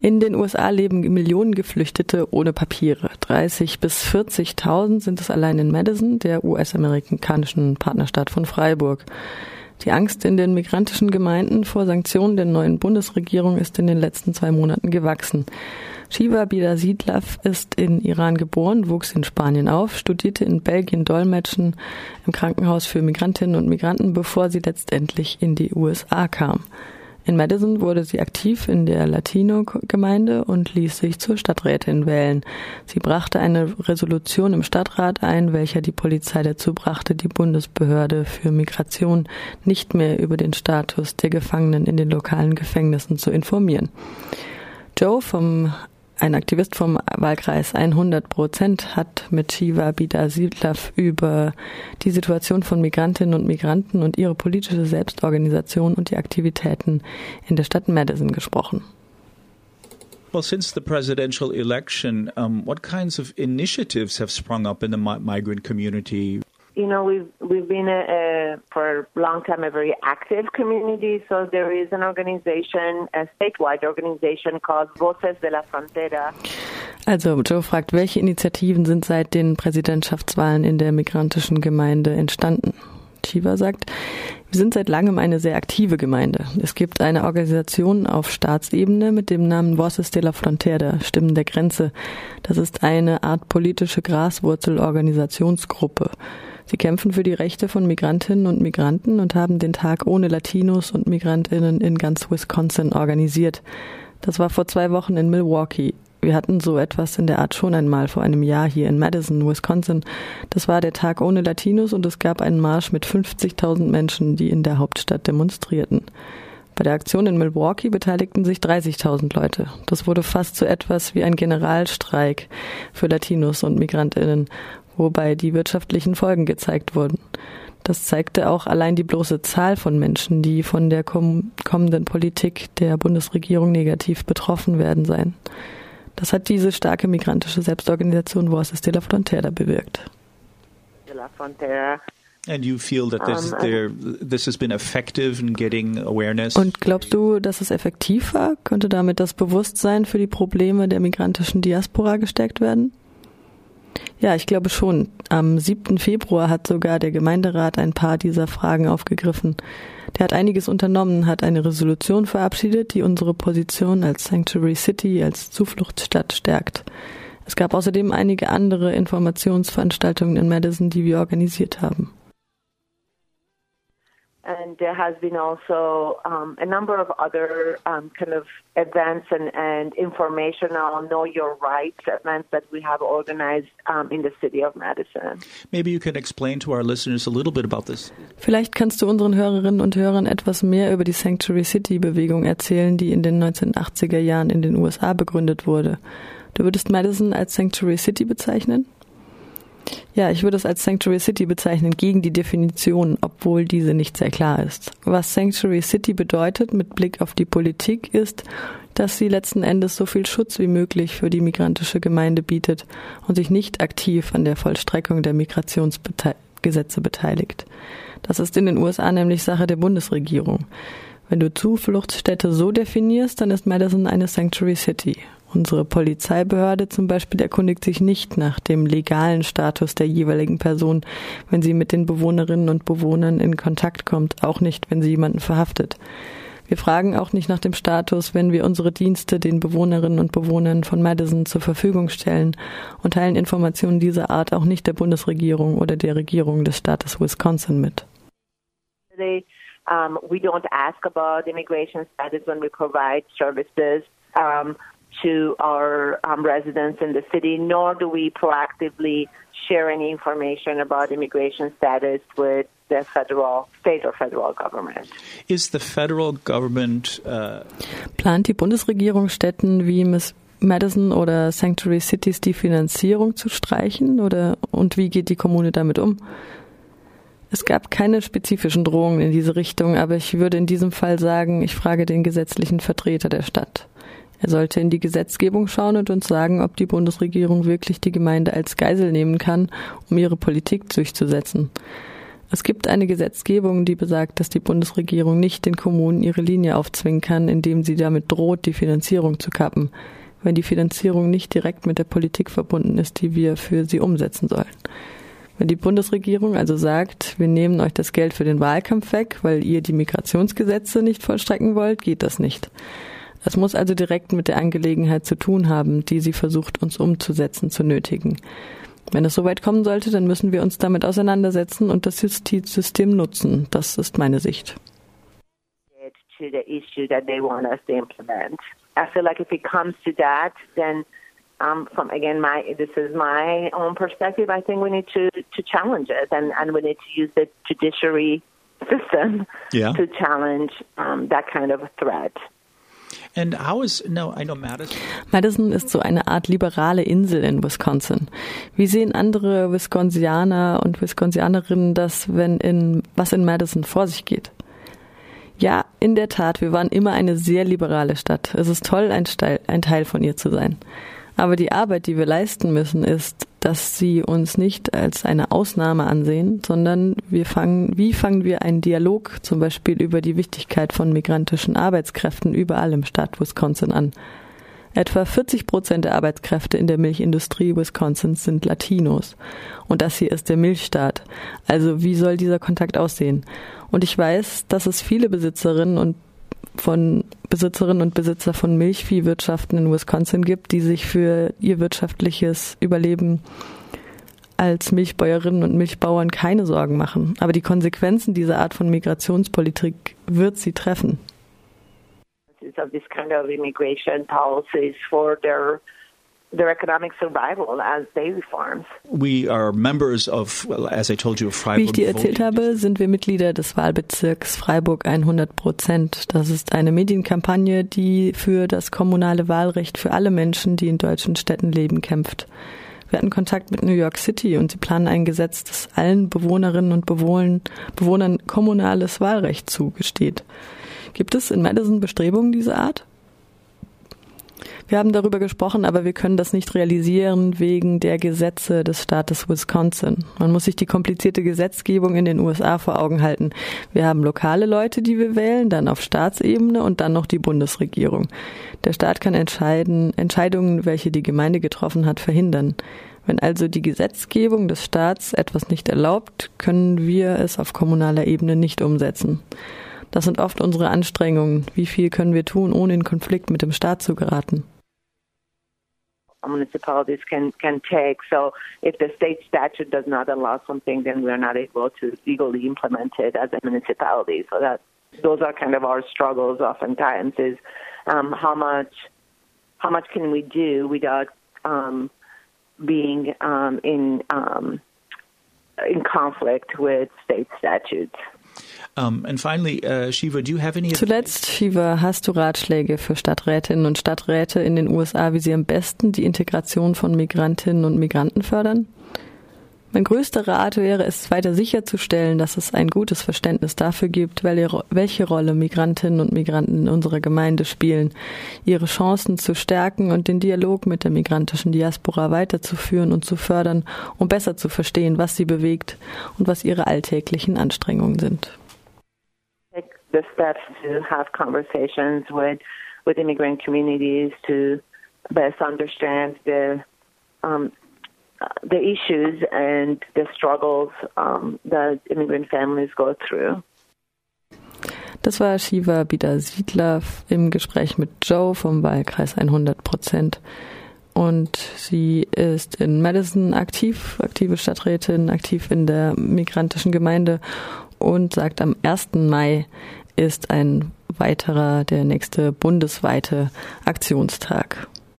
In den USA leben Millionen Geflüchtete ohne Papiere. 30 bis 40.000 sind es allein in Madison, der US-amerikanischen Partnerstadt von Freiburg. Die Angst in den migrantischen Gemeinden vor Sanktionen der neuen Bundesregierung ist in den letzten zwei Monaten gewachsen. Shiva Bidasidlav ist in Iran geboren, wuchs in Spanien auf, studierte in Belgien Dolmetschen im Krankenhaus für Migrantinnen und Migranten, bevor sie letztendlich in die USA kam. In Madison wurde sie aktiv in der Latino-Gemeinde und ließ sich zur Stadträtin wählen. Sie brachte eine Resolution im Stadtrat ein, welcher die Polizei dazu brachte, die Bundesbehörde für Migration nicht mehr über den Status der Gefangenen in den lokalen Gefängnissen zu informieren. Joe vom ein Aktivist vom Wahlkreis 100 Prozent hat mit Shiva Bidasilaf über die Situation von Migrantinnen und Migranten und ihre politische Selbstorganisation und die Aktivitäten in der Stadt Madison gesprochen. Well, since the presidential election, um, what kinds of initiatives have sprung up in the migrant community? You know, we've we've been a, a, for a long time a very active community. So there is an organization, a statewide organization called Voces de la Frontera. Also Joe fragt, welche Initiativen sind seit den Präsidentschaftswahlen in der migrantischen Gemeinde entstanden? Shiva sagt, wir sind seit langem eine sehr aktive Gemeinde. Es gibt eine Organisation auf Staatsebene mit dem Namen Voces de la Frontera, Stimmen der Grenze. Das ist eine Art politische Graswurzelorganisationsgruppe. Sie kämpfen für die Rechte von Migrantinnen und Migranten und haben den Tag ohne Latinos und Migrantinnen in ganz Wisconsin organisiert. Das war vor zwei Wochen in Milwaukee. Wir hatten so etwas in der Art schon einmal vor einem Jahr hier in Madison, Wisconsin. Das war der Tag ohne Latinos und es gab einen Marsch mit 50.000 Menschen, die in der Hauptstadt demonstrierten. Bei der Aktion in Milwaukee beteiligten sich 30.000 Leute. Das wurde fast so etwas wie ein Generalstreik für Latinos und Migrantinnen wobei die wirtschaftlichen Folgen gezeigt wurden. Das zeigte auch allein die bloße Zahl von Menschen, die von der kommenden Politik der Bundesregierung negativ betroffen werden seien. Das hat diese starke migrantische Selbstorganisation Voices de la Frontera bewirkt. De la Frontera And you feel that this, there, this has been effective in getting awareness? Und glaubst du, dass es effektiv war? Könnte damit das Bewusstsein für die Probleme der migrantischen Diaspora gestärkt werden? Ja, ich glaube schon. Am 7. Februar hat sogar der Gemeinderat ein paar dieser Fragen aufgegriffen. Der hat einiges unternommen, hat eine Resolution verabschiedet, die unsere Position als Sanctuary City, als Zufluchtsstadt stärkt. Es gab außerdem einige andere Informationsveranstaltungen in Madison, die wir organisiert haben. And there has been also um, a number of other um, kind of events and, and informational know your rights events that we have organized um, in the city of Madison. Maybe you can explain to our listeners a little bit about this. Vielleicht kannst du unseren Hörerinnen und Hörern etwas mehr über die Sanctuary City Bewegung erzählen, die in den 1980er Jahren in den USA begründet wurde. Du würdest Madison als Sanctuary City bezeichnen? Ja, ich würde es als Sanctuary City bezeichnen gegen die Definition, obwohl diese nicht sehr klar ist. Was Sanctuary City bedeutet mit Blick auf die Politik ist, dass sie letzten Endes so viel Schutz wie möglich für die migrantische Gemeinde bietet und sich nicht aktiv an der Vollstreckung der Migrationsgesetze beteiligt. Das ist in den USA nämlich Sache der Bundesregierung. Wenn du Zufluchtsstätte so definierst, dann ist Madison eine Sanctuary City. Unsere Polizeibehörde zum Beispiel erkundigt sich nicht nach dem legalen Status der jeweiligen Person, wenn sie mit den Bewohnerinnen und Bewohnern in Kontakt kommt, auch nicht, wenn sie jemanden verhaftet. Wir fragen auch nicht nach dem Status, wenn wir unsere Dienste den Bewohnerinnen und Bewohnern von Madison zur Verfügung stellen und teilen Informationen dieser Art auch nicht der Bundesregierung oder der Regierung des Staates Wisconsin mit. They, um, we don't ask about immigration status when we provide services. Um, to our um, residents in the city, nor do we proactively share any information about immigration status with the federal, state or federal government. Is the federal government uh plant die Bundesregierung Städten wie Miss Madison oder Sanctuary Cities die Finanzierung zu streichen oder und wie geht die Kommune damit um? Es gab keine spezifischen Drohungen in diese Richtung, aber ich würde in diesem Fall sagen, ich frage den gesetzlichen Vertreter der Stadt. Er sollte in die Gesetzgebung schauen und uns sagen, ob die Bundesregierung wirklich die Gemeinde als Geisel nehmen kann, um ihre Politik durchzusetzen. Es gibt eine Gesetzgebung, die besagt, dass die Bundesregierung nicht den Kommunen ihre Linie aufzwingen kann, indem sie damit droht, die Finanzierung zu kappen, wenn die Finanzierung nicht direkt mit der Politik verbunden ist, die wir für sie umsetzen sollen. Wenn die Bundesregierung also sagt, wir nehmen euch das Geld für den Wahlkampf weg, weil ihr die Migrationsgesetze nicht vollstrecken wollt, geht das nicht. Es muss also direkt mit der Angelegenheit zu tun haben, die sie versucht, uns umzusetzen, zu nötigen. Wenn es soweit kommen sollte, dann müssen wir uns damit auseinandersetzen und das Justizsystem nutzen. Das ist meine Sicht. To the issue that they want us to implement. I feel like if it comes to that, then um, from again my this is my own perspective. I think we need to to challenge it, and and we need to use the judiciary system yeah. to challenge um, that kind of threat. Madison. Ist so eine Art liberale Insel in Wisconsin. Wie sehen andere Wisconsianer und Wisconsianerinnen das, wenn in, was in Madison vor sich geht? Ja, in der Tat, wir waren immer eine sehr liberale Stadt. Es ist toll, ein Teil von ihr zu sein. Aber die Arbeit, die wir leisten müssen, ist, dass sie uns nicht als eine Ausnahme ansehen, sondern wir fangen, wie fangen wir einen Dialog zum Beispiel über die Wichtigkeit von migrantischen Arbeitskräften überall im Staat Wisconsin an. Etwa 40 Prozent der Arbeitskräfte in der Milchindustrie Wisconsins sind Latinos. Und das hier ist der Milchstaat. Also wie soll dieser Kontakt aussehen? Und ich weiß, dass es viele Besitzerinnen und von Besitzerinnen und Besitzer von Milchviehwirtschaften in Wisconsin gibt, die sich für ihr wirtschaftliches Überleben als Milchbäuerinnen und Milchbauern keine Sorgen machen. Aber die Konsequenzen dieser Art von Migrationspolitik wird sie treffen. Of this kind of immigration policies for their their economic survival as daily farms. We are members of, well, as I told you, of Freiburg. Wie ich dir erzählt habe, sind wir Mitglieder des Wahlbezirks Freiburg 100 Prozent. Das ist eine Medienkampagne, die für das kommunale Wahlrecht für alle Menschen, die in deutschen Städten leben, kämpft. Wir hatten Kontakt mit New York City und sie planen ein Gesetz, das allen Bewohnerinnen und Bewohnern, Bewohnern kommunales Wahlrecht zugesteht. Gibt es in Madison Bestrebungen dieser Art? Wir haben darüber gesprochen, aber wir können das nicht realisieren wegen der Gesetze des Staates Wisconsin. Man muss sich die komplizierte Gesetzgebung in den USA vor Augen halten. Wir haben lokale Leute, die wir wählen, dann auf Staatsebene und dann noch die Bundesregierung. Der Staat kann entscheiden, Entscheidungen, welche die Gemeinde getroffen hat, verhindern. Wenn also die Gesetzgebung des Staats etwas nicht erlaubt, können wir es auf kommunaler Ebene nicht umsetzen. Das sind oft unsere Anstrengungen. Wie viel können wir tun, ohne in Konflikt mit dem Staat zu geraten? Municipalities can can take. So if the state statute does not allow something, then we're not able to legally implement it as a municipality. So that those are kind of our struggles. Oftentimes is um, how much how much can we do without um, being um, in um, in conflict with state statutes. Um, and finally, uh, Shiva, do you have any Zuletzt, Shiva, hast du Ratschläge für Stadträtinnen und Stadträte in den USA, wie sie am besten die Integration von Migrantinnen und Migranten fördern? Mein größter Rat wäre es, weiter sicherzustellen, dass es ein gutes Verständnis dafür gibt, welche Rolle Migrantinnen und Migranten in unserer Gemeinde spielen, ihre Chancen zu stärken und den Dialog mit der migrantischen Diaspora weiterzuführen und zu fördern, um besser zu verstehen, was sie bewegt und was ihre alltäglichen Anstrengungen sind. The steps to have conversations with with immigrant communities to best understand the um, the issues and the struggles um, that immigrant families go through. Das war Shiva Bida Siedler im Gespräch mit Joe vom Wahlkreis 100 Prozent. Und sie ist in Madison aktiv, aktive Stadträtin, aktiv in der migrantischen Gemeinde und sagt, am 1. Mai ist ein weiterer, der nächste bundesweite Aktionstag.